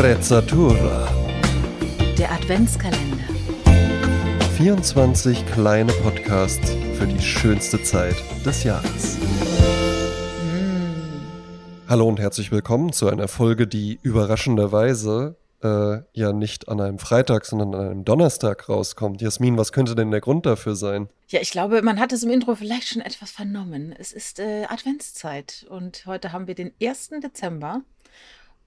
Sprezzatura. Der Adventskalender. 24 kleine Podcasts für die schönste Zeit des Jahres. Hallo und herzlich willkommen zu einer Folge, die überraschenderweise äh, ja nicht an einem Freitag, sondern an einem Donnerstag rauskommt. Jasmin, was könnte denn der Grund dafür sein? Ja, ich glaube, man hat es im Intro vielleicht schon etwas vernommen. Es ist äh, Adventszeit und heute haben wir den 1. Dezember.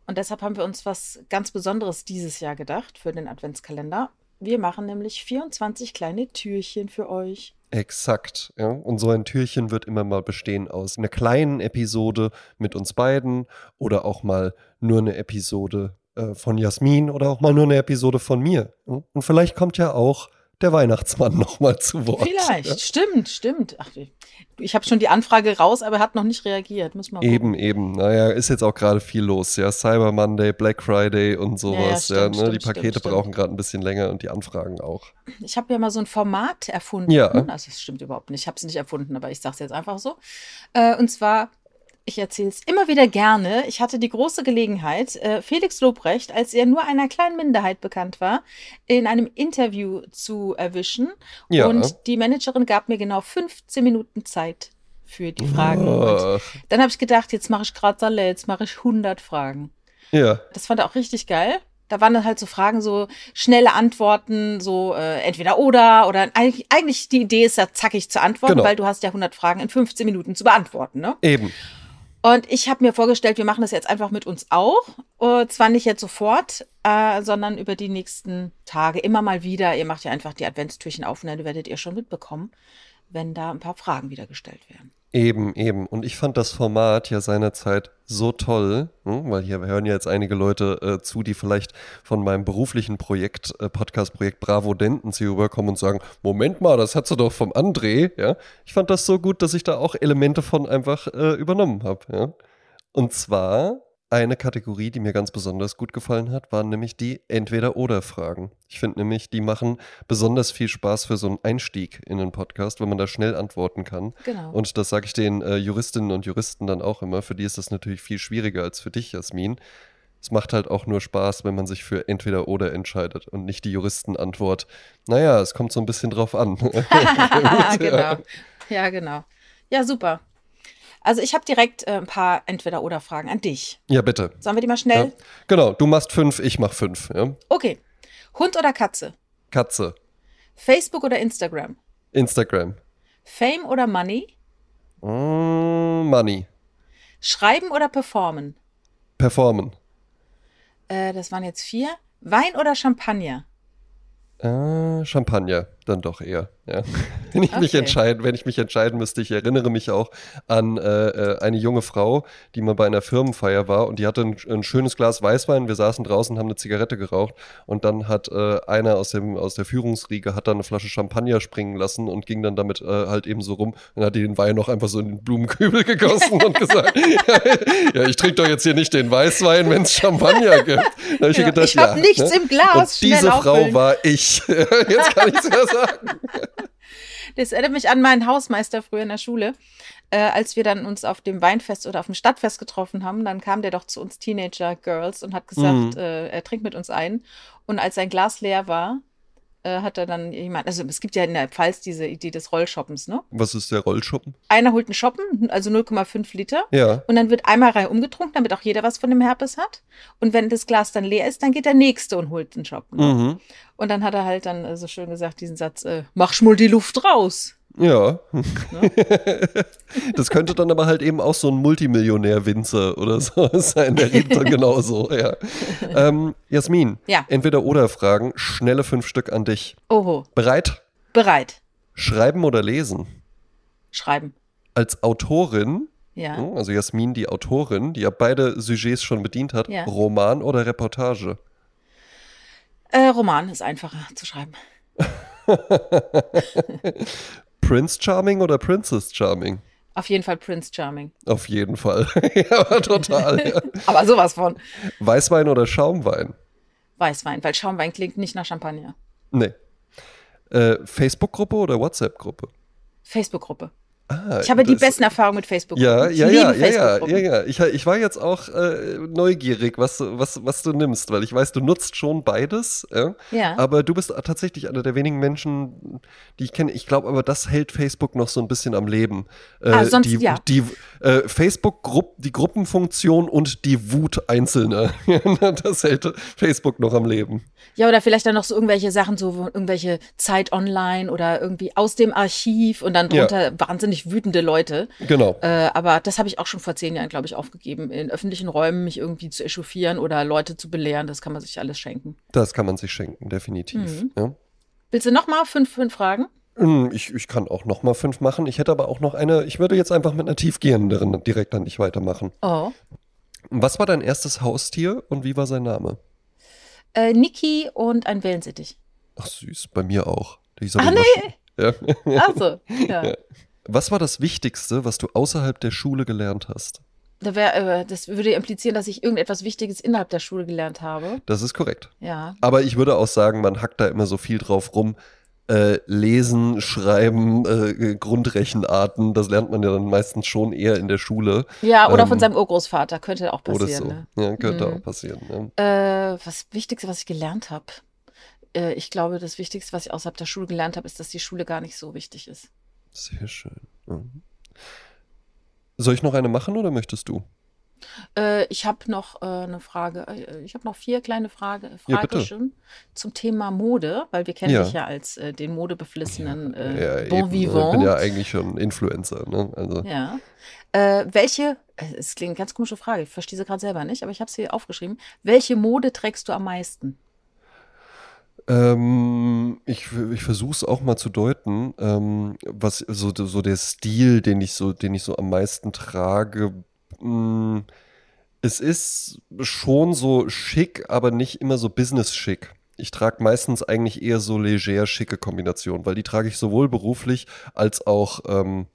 Und deshalb haben wir uns was ganz Besonderes dieses Jahr gedacht für den Adventskalender. Wir machen nämlich 24 kleine Türchen für euch. Exakt. Ja. Und so ein Türchen wird immer mal bestehen aus einer kleinen Episode mit uns beiden oder auch mal nur eine Episode äh, von Jasmin oder auch mal nur eine Episode von mir. Und vielleicht kommt ja auch der Weihnachtsmann noch mal zu Wort. Vielleicht, ja. stimmt, stimmt. Ach, ich habe schon die Anfrage raus, aber er hat noch nicht reagiert. Muss man eben, eben. Naja, ist jetzt auch gerade viel los. Ja, Cyber Monday, Black Friday und sowas. Ja, ja, stimmt, ja ne? stimmt, die Pakete stimmt, brauchen gerade ein bisschen länger und die Anfragen auch. Ich habe ja mal so ein Format erfunden. Ja. Also, es stimmt überhaupt nicht. Ich habe es nicht erfunden, aber ich sage es jetzt einfach so. Äh, und zwar ich erzähle es immer wieder gerne. Ich hatte die große Gelegenheit, äh, Felix Lobrecht, als er nur einer kleinen Minderheit bekannt war, in einem Interview zu erwischen. Ja. Und die Managerin gab mir genau 15 Minuten Zeit für die Fragen. Oh. dann habe ich gedacht, jetzt mache ich gerade Salle, jetzt mache ich 100 Fragen. Ja. Das fand er auch richtig geil. Da waren dann halt so Fragen, so schnelle Antworten, so äh, entweder oder oder eigentlich, eigentlich die Idee ist ja zackig zu antworten, genau. weil du hast ja 100 Fragen in 15 Minuten zu beantworten, ne? Eben. Und ich habe mir vorgestellt, wir machen das jetzt einfach mit uns auch. Und zwar nicht jetzt sofort, äh, sondern über die nächsten Tage immer mal wieder. Ihr macht ja einfach die Adventstürchen auf und dann werdet ihr schon mitbekommen, wenn da ein paar Fragen wieder gestellt werden. Eben, eben. Und ich fand das Format ja seinerzeit so toll, hm, weil hier hören ja jetzt einige Leute äh, zu, die vielleicht von meinem beruflichen Projekt, äh, Podcast-Projekt Bravo Dentons hier rüberkommen und sagen, Moment mal, das hat sie doch vom André, ja. Ich fand das so gut, dass ich da auch Elemente von einfach äh, übernommen habe, ja. Und zwar eine Kategorie, die mir ganz besonders gut gefallen hat, waren nämlich die Entweder-Oder-Fragen. Ich finde nämlich, die machen besonders viel Spaß für so einen Einstieg in den Podcast, wenn man da schnell antworten kann. Genau. Und das sage ich den äh, Juristinnen und Juristen dann auch immer. Für die ist das natürlich viel schwieriger als für dich, Jasmin. Es macht halt auch nur Spaß, wenn man sich für entweder oder entscheidet und nicht die Juristenantwort. Naja, es kommt so ein bisschen drauf an. genau. Ja, genau. Ja, super. Also ich habe direkt äh, ein paar Entweder-Oder-Fragen an dich. Ja, bitte. Sollen wir die mal schnell? Ja. Genau, du machst fünf, ich mach fünf. Ja. Okay. Hund oder Katze? Katze. Facebook oder Instagram? Instagram. Fame oder Money? Mm, money. Schreiben oder performen? Performen. Äh, das waren jetzt vier. Wein oder Champagner? Äh, Champagner, dann doch eher. Ja. Wenn ich okay. mich entscheiden, wenn ich mich entscheiden müsste, ich erinnere mich auch an äh, äh, eine junge Frau, die mal bei einer Firmenfeier war und die hatte ein, ein, schönes Glas Weißwein. Wir saßen draußen, haben eine Zigarette geraucht und dann hat äh, einer aus dem aus der Führungsriege hat dann eine Flasche Champagner springen lassen und ging dann damit äh, halt eben so rum und hat den Wein noch einfach so in den Blumenkübel gegossen und gesagt, ja, ich trinke doch jetzt hier nicht den Weißwein, wenn es Champagner gibt. Da hab ich, ja, gedacht, ich habe ja, nichts ne? im Glas. Und diese Frau war ich. jetzt kann ich es sagen. Das erinnert mich an meinen Hausmeister früher in der Schule. Äh, als wir dann uns auf dem Weinfest oder auf dem Stadtfest getroffen haben, dann kam der doch zu uns Teenager Girls und hat gesagt, mhm. äh, er trinkt mit uns ein. Und als sein Glas leer war, äh, hat er dann jemand, also es gibt ja in der Pfalz diese Idee des Rollshoppens, ne? Was ist der Rollshoppen? Einer holt einen Shoppen, also 0,5 Liter. Ja. Und dann wird einmal rein umgetrunken, damit auch jeder was von dem Herpes hat. Und wenn das Glas dann leer ist, dann geht der Nächste und holt einen Shoppen. Ne? Mhm. Und dann hat er halt dann äh, so schön gesagt, diesen Satz, äh, mach schmul die Luft raus. Ja. Ne? das könnte dann aber halt eben auch so ein Multimillionär-Winzer oder so sein. Der redet dann genauso, ja. Ähm, Jasmin, ja. entweder oder Fragen, schnelle fünf Stück an dich. Oho. Bereit? Bereit. Schreiben oder lesen? Schreiben. Als Autorin, ja. Hm, also Jasmin, die Autorin, die ja beide Sujets schon bedient hat, ja. Roman oder Reportage? Äh, Roman ist einfacher zu schreiben. Prince Charming oder Princess Charming? Auf jeden Fall Prince Charming. Auf jeden Fall. ja, total. Ja. aber sowas von. Weißwein oder Schaumwein? Weißwein, weil Schaumwein klingt nicht nach Champagner. Nee. Äh, Facebook-Gruppe oder WhatsApp-Gruppe? Facebook-Gruppe. Ah, Ich habe die besten Erfahrungen mit Facebook. Ja, Ich ja, ja, ja, ja, ja. Ich, ich war jetzt auch äh, neugierig, was, du- was, was du nimmst, weil ich weiß, du nutzt schon beides. Ja? Ja. Aber du bist tatsächlich einer der wenigen Menschen, die ich kenne. Ich glaube aber, das hält Facebook noch so ein bisschen am Leben. Äh, Ah, sonst- die ja. die äh, Facebook-Grupp, die Gruppenfunktion und die Wut Einzelner. das hält Facebook noch am Leben. Ja, oder vielleicht dann noch so irgendwelche Sachen, so irgendwelche Zeit online oder irgendwie aus dem Archiv und dann Ja. drunter wahnsinnig wütende Leute. Genau. Äh, aber das habe ich auch schon vor zehn Jahren, glaube ich, aufgegeben. In öffentlichen Räumen mich irgendwie zu echauffieren oder Leute zu belehren, das kann man sich alles schenken. Das kann man sich schenken, definitiv. Mhm. Ja. Willst du noch mal fünf, fünf Fragen? Hm, Ich, ich kann auch noch mal fünf machen. Ich hätte aber auch noch eine, ich würde jetzt einfach mit einer tiefgehenderen direkt an dich weitermachen. Oh. Was war dein erstes Haustier und wie war sein Name? Äh, Niki und ein Wellensittich. Ach süß, bei mir auch. Die ist Ah, aber immer nee. Ja. Ach so, ja. Ja. Was war das Wichtigste, was du außerhalb der Schule gelernt hast? Da wär, äh, das würde implizieren, dass ich irgendetwas Wichtiges innerhalb der Schule gelernt habe. Das ist korrekt. Ja. Aber ich würde auch sagen, man hackt da immer so viel drauf rum. Äh, lesen, schreiben, äh, Grundrechenarten, das lernt man ja dann meistens schon eher in der Schule Ja, oder von Ähm, seinem Urgroßvater könnte auch oder passieren. so. Ne? Ja, könnte Mhm. auch passieren. Ja. Äh, was Wichtigste, was ich gelernt habe. Äh, ich glaube, das Wichtigste, was ich außerhalb der Schule gelernt habe, ist, dass die Schule gar nicht so wichtig ist. Sehr schön. Mhm. Soll ich noch eine machen oder möchtest du? Äh, ich habe noch äh, eine Frage. Äh, ich habe noch vier kleine Frage, Ja, Fragen schon zum Thema Mode, weil wir kennen Ja. dich ja als äh, den modebeflissenen äh, ja, Bon eben. Ich Vivant. bin ja eigentlich schon Influencer. Ne? Also, Ja. Äh, welche, äh, es klingt eine ganz komische Frage, ich verstehe sie gerade selber nicht, aber ich habe sie aufgeschrieben. Welche Mode trägst du am meisten? Ähm, ich ich versuche es auch mal zu deuten, ähm, was so, so der Stil, den ich so, den ich so am meisten trage. mh, es ist schon so schick, aber nicht immer so business-schick. Ich trage meistens eigentlich eher so leger schicke Kombinationen, weil die trage ich sowohl beruflich als auch, ähm,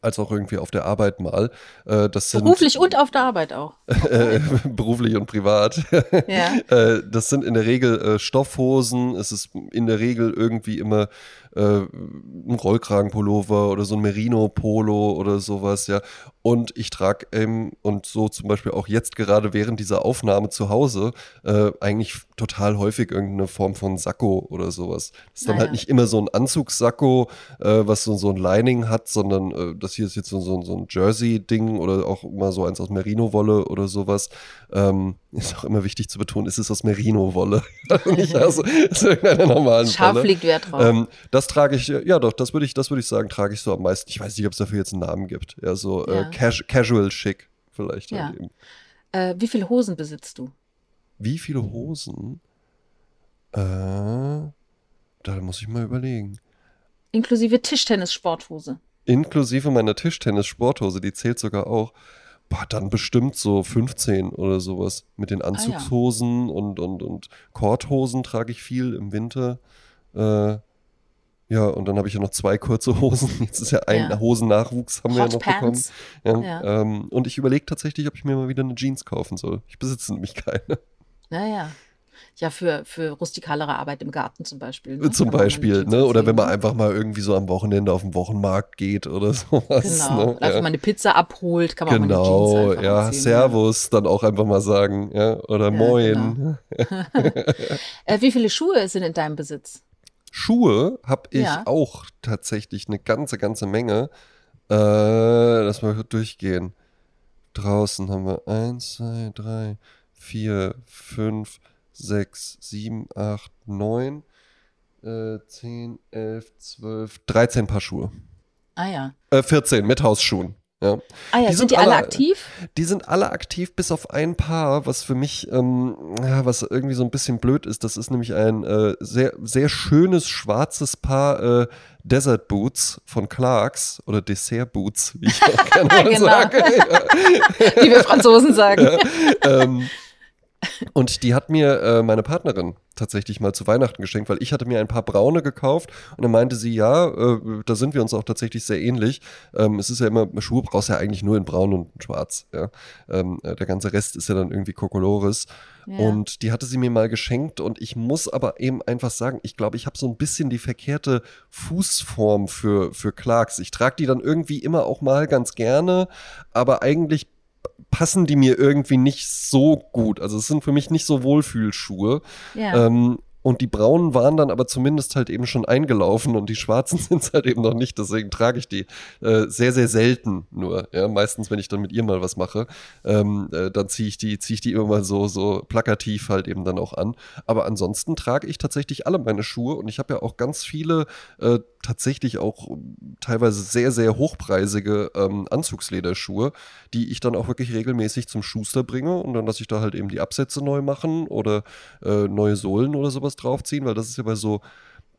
als auch irgendwie auf der Arbeit mal. Äh, das sind, Beruflich und auf der Arbeit auch. äh, beruflich und privat. Ja. Äh, das sind in der Regel Stoffhosen. Es ist in der Regel irgendwie immer äh, ein Rollkragenpullover oder so ein Merino-Polo oder sowas, ja. Und ich trage ähm, und so zum Beispiel auch jetzt gerade während dieser Aufnahme zu Hause äh, eigentlich total häufig irgendeine Form von Sakko oder sowas. Das ist dann halt ja. nicht immer so ein Anzugssakko, äh, was so, so ein Lining hat, sondern äh, das hier ist jetzt so, so, so ein Jersey-Ding oder auch mal so eins aus Merino-Wolle oder sowas. Ähm, ist auch immer wichtig zu betonen, es ist aus Merino-Wolle. nicht aus, aus irgendeiner normalen Scharf Wolle. liegt Wert drauf. Ähm, das trage ich, äh, ja doch, das würde ich, das würde ich sagen, trage ich so am meisten. Ich weiß nicht, ob es dafür jetzt einen Namen gibt. Ja, so Ja. Äh, cas casual schick vielleicht. Ja. Halt äh, wie viele Hosen besitzt du? Wie viele Hosen? Äh, da muss ich mal überlegen. Inklusive Tischtennis-Sporthose. Inklusive meiner Tischtennis-Sporthose, die zählt sogar auch. Boah, dann bestimmt so 15 oder sowas. Mit den Anzugshosen und, und, und Korthosen trage ich viel im Winter. Äh, ja, und dann habe ich ja noch zwei kurze Hosen. Jetzt ist ja ein Ja. Hosennachwuchs, haben wir ja Hot noch Pants. bekommen. Ja, Ja. Ähm, und ich überlege tatsächlich, ob ich mir mal wieder eine Jeans kaufen soll. Ich besitze nämlich keine. Naja. Ja, für, für rustikalere Arbeit im Garten zum Beispiel. Ne? Zum man Beispiel, ne? Oder wenn man einfach mal irgendwie so am Wochenende auf den Wochenmarkt geht oder sowas. Genau. Ne? Oder Ja. mal eine Pizza abholt, kann man auch mal Genau, Jeans ja, anziehen, Servus, dann auch einfach mal sagen, ja, oder Moin. Äh, wie viele Schuhe sind in deinem Besitz? Schuhe habe ich Ja. auch tatsächlich eine ganze, ganze Menge. Äh, lass mal durchgehen. Draußen haben wir 1, 2, 3, 4, 5, 6, 7, 8, 9, äh, 10, 11, 12, 13 Paar Schuhe. Ah ja. Äh, 14 mit Hausschuhen. Ja. Ah ja, Die sind, sind die alle alle- aktiv? Die sind alle aktiv, bis auf ein Paar, was für mich, ähm, ja, was irgendwie so ein bisschen blöd ist. Das ist nämlich ein äh, sehr, sehr schönes schwarzes Paar äh, Desert Boots von Clarks oder Dessert Boots, wie ich auch gerne Genau. sage. Wie wir Franzosen sagen. ähm, Und die hat mir äh, meine Partnerin tatsächlich mal zu Weihnachten geschenkt, weil ich hatte mir ein paar braune gekauft und dann meinte sie, ja, äh, da sind wir uns auch tatsächlich sehr ähnlich. Ähm, es ist ja immer, Schuhe brauchst du ja eigentlich nur in braun und schwarz. Ja? Ähm, äh, der ganze Rest ist ja dann irgendwie Kokolores. Ja. Und die hatte sie mir mal geschenkt und ich muss aber eben einfach sagen, ich glaube, ich habe so ein bisschen die verkehrte Fußform für, für Clarks. Ich trage die dann irgendwie immer auch mal ganz gerne, aber eigentlich passen die mir irgendwie nicht so gut. Also es sind für mich nicht so Wohlfühlschuhe. Ja. Ähm, und die braunen waren dann aber zumindest halt eben schon eingelaufen und die schwarzen sind es halt eben noch nicht. Deswegen trage ich die äh, sehr, sehr selten nur. Ja, meistens, wenn ich dann mit ihr mal was mache, ähm, äh, dann ziehe ich die, ziehe ich die immer mal so, so plakativ halt eben dann auch an. Aber ansonsten trage ich tatsächlich alle meine Schuhe und ich habe ja auch ganz viele äh, tatsächlich auch teilweise sehr, sehr hochpreisige ähm, Anzugslederschuhe, die ich dann auch wirklich regelmäßig zum Schuster bringe und dann lasse ich da halt eben die Absätze neu machen oder äh, neue Sohlen oder sowas draufziehen, weil das ist ja bei so,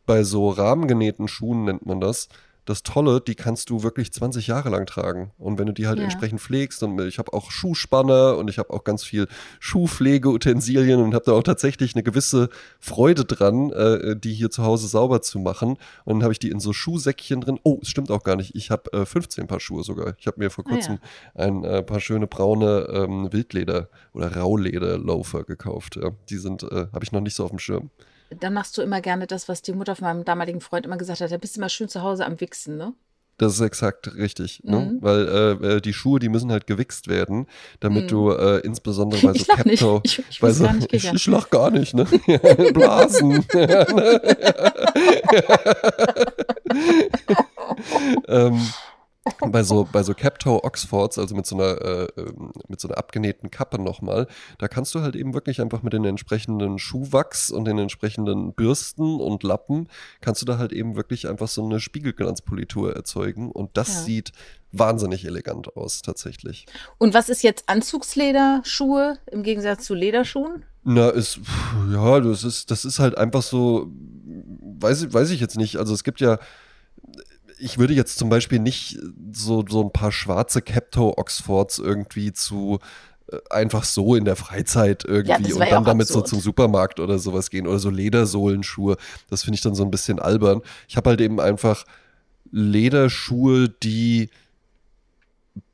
bei so rahmengenähten Schuhen nennt man das, das Tolle, die kannst du wirklich 20 Jahre lang tragen. Und wenn du die halt ja. entsprechend pflegst, und ich habe auch Schuhspanner und ich habe auch ganz viel Schuhpflegeutensilien und habe da auch tatsächlich eine gewisse Freude dran, äh, die hier zu Hause sauber zu machen. Und dann habe ich die in so Schuhsäckchen drin. Oh, es stimmt auch gar nicht. Ich habe äh, 15 Paar Schuhe sogar. Ich habe mir vor kurzem ah, ja. ein äh, paar schöne braune ähm, Wildleder- oder Rauleder-Loafer gekauft. Ja. Die sind, äh, habe ich noch nicht so auf dem Schirm dann machst du immer gerne das, was die Mutter von meinem damaligen Freund immer gesagt hat, da bist du immer schön zu Hause am Wichsen, ne? Das ist exakt richtig, ne? mhm. ne? weil äh, äh, die Schuhe, die müssen halt gewichst werden, damit mhm. du äh, insbesondere bei so Capto, ich, ich, bei so, ich, ich lach gar nicht, ne? Blasen. ähm, bei so, bei so Captoe Oxfords, also mit so einer, äh, ähm, mit so einer abgenähten Kappe nochmal, da kannst du halt eben wirklich einfach mit den entsprechenden Schuhwachs und den entsprechenden Bürsten und Lappen, kannst du da halt eben wirklich einfach so eine Spiegelglanzpolitur erzeugen und das ja. sieht wahnsinnig elegant aus, tatsächlich. Und was ist jetzt Anzugslederschuhe im Gegensatz zu Lederschuhen? Na, ist, ja, das ist, das ist halt einfach so, weiß, weiß ich jetzt nicht. Also es gibt ja, ich würde jetzt zum Beispiel nicht so, so ein paar schwarze Capto Oxfords irgendwie zu äh, einfach so in der Freizeit irgendwie ja, und dann damit absurd. so zum Supermarkt oder sowas gehen oder so Ledersohlenschuhe. Das finde ich dann so ein bisschen albern. Ich habe halt eben einfach Lederschuhe, die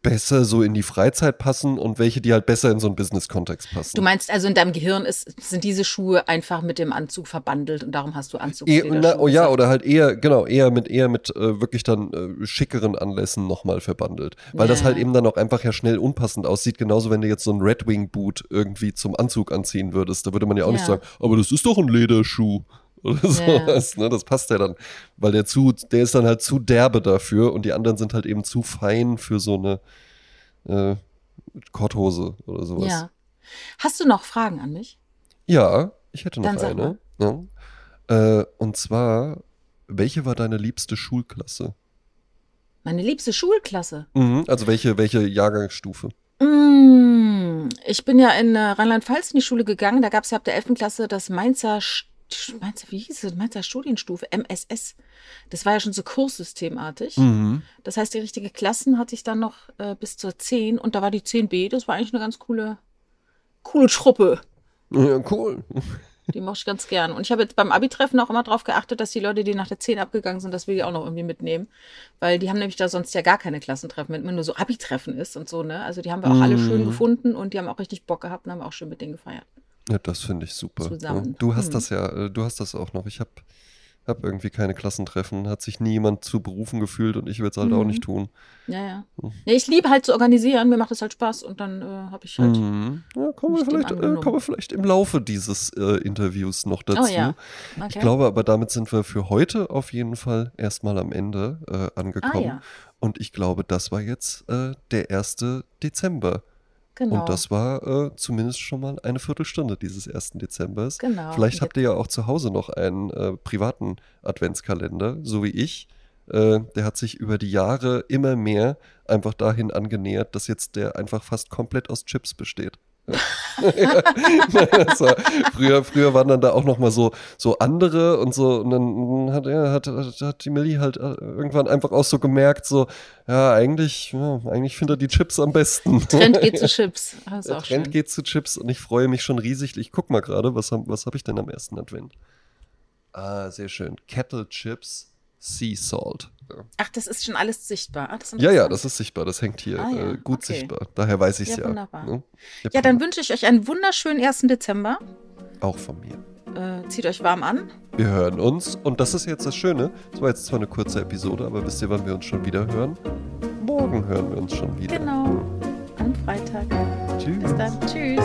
besser so in die Freizeit passen und welche, die halt besser in so einen Business-Kontext passen. Du meinst also in deinem Gehirn ist, sind diese Schuhe einfach mit dem Anzug verbandelt und darum hast du Anzugslederschuhe? oh ja, oder halt eher, genau, eher mit eher mit äh, wirklich dann äh, schickeren Anlässen nochmal verbandelt. Weil ja. das halt eben dann auch einfach ja schnell unpassend aussieht, genauso wenn du jetzt so ein Red Wing Boot irgendwie zum Anzug anziehen würdest. Da würde man ja auch ja. nicht sagen, aber das ist doch ein Lederschuh oder sowas. Ne? Das passt ja dann, weil der zu, der ist dann halt zu derbe dafür und die anderen sind halt eben zu fein für so eine äh, Korthose oder sowas. Ja. Hast du noch Fragen an mich? Ja, ich hätte noch eine. Ja. Äh, und zwar, welche war deine liebste Schulklasse? Meine liebste Schulklasse? Mhm, also welche, welche Jahrgangsstufe? Mm, ich bin ja in äh, Rheinland-Pfalz in die Schule gegangen. Da gab es ja ab der 11. Klasse das Mainzer meinst du, wie hieß es? Meinst du Studienstufe? MSS. Das war ja schon so kurssystemartig. Mhm. Das heißt, die richtige Klassen hatte ich dann noch äh, bis zur 10 und da war die 10b. Das war eigentlich eine ganz coole, coole Truppe. Ja, cool. Die mochte ich ganz gern. Und ich habe jetzt beim Abi-Treffen auch immer darauf geachtet, dass die Leute, die nach der 10 abgegangen sind, dass wir die auch noch irgendwie mitnehmen. Weil die haben nämlich da sonst ja gar keine Klassentreffen, wenn immer nur so Abi-Treffen ist und so, ne? Also die haben wir auch mhm. alle schön gefunden und die haben auch richtig Bock gehabt und haben auch schön mit denen gefeiert. Ja, das finde ich super. Zusammen. Du hast hm. das ja, äh, du hast das auch noch. Ich habe hab irgendwie keine Klassentreffen, hat sich nie jemand zu berufen gefühlt und ich würde es halt mhm. auch nicht tun. Ja, ja. Hm. ja ich liebe halt zu organisieren, mir macht es halt Spaß und dann äh, habe ich halt. Mhm. Ja, kommen wir, vielleicht, äh, kommen wir vielleicht im Laufe dieses äh, Interviews noch dazu. Oh, ja. okay. Ich glaube aber, damit sind wir für heute auf jeden Fall erstmal am Ende äh, angekommen. Ah, ja. Und ich glaube, das war jetzt äh, der 1. Dezember. Genau. Und das war äh, zumindest schon mal eine Viertelstunde dieses 1. Dezembers. Genau. Vielleicht habt ihr ja auch zu Hause noch einen äh, privaten Adventskalender, so wie ich. Äh, der hat sich über die Jahre immer mehr einfach dahin angenähert, dass jetzt der einfach fast komplett aus Chips besteht. war, früher, früher waren dann da auch noch mal so, so andere und so und dann hat, ja, hat, hat die Millie halt äh, irgendwann einfach auch so gemerkt, so, ja, eigentlich, ja, eigentlich findet er die Chips am besten. Trend geht zu Chips. Das Trend schön. geht zu Chips und ich freue mich schon riesig. Ich guck mal gerade, was, hab- was habe ich denn am ersten Advent? Ah, sehr schön. Kettle Chips Sea Salt. Ja. Ach, das ist schon alles sichtbar. Ah, Ja, ja, das ist sichtbar. Das hängt hier Ah, ja, äh, gut okay. sichtbar. Daher weiß ich es Ja, ja. wunderbar. ne? Ja, dann wünsche ich euch einen wunderschönen 1. Dezember. Auch von mir. Äh, zieht euch warm an. Wir hören uns und das ist jetzt das Schöne. Es war jetzt zwar eine kurze Episode, aber wisst ihr, wann wir uns schon wieder hören? Morgen hören wir uns schon wieder. Genau. Am Freitag. Tschüss. Bis dann. Tschüss.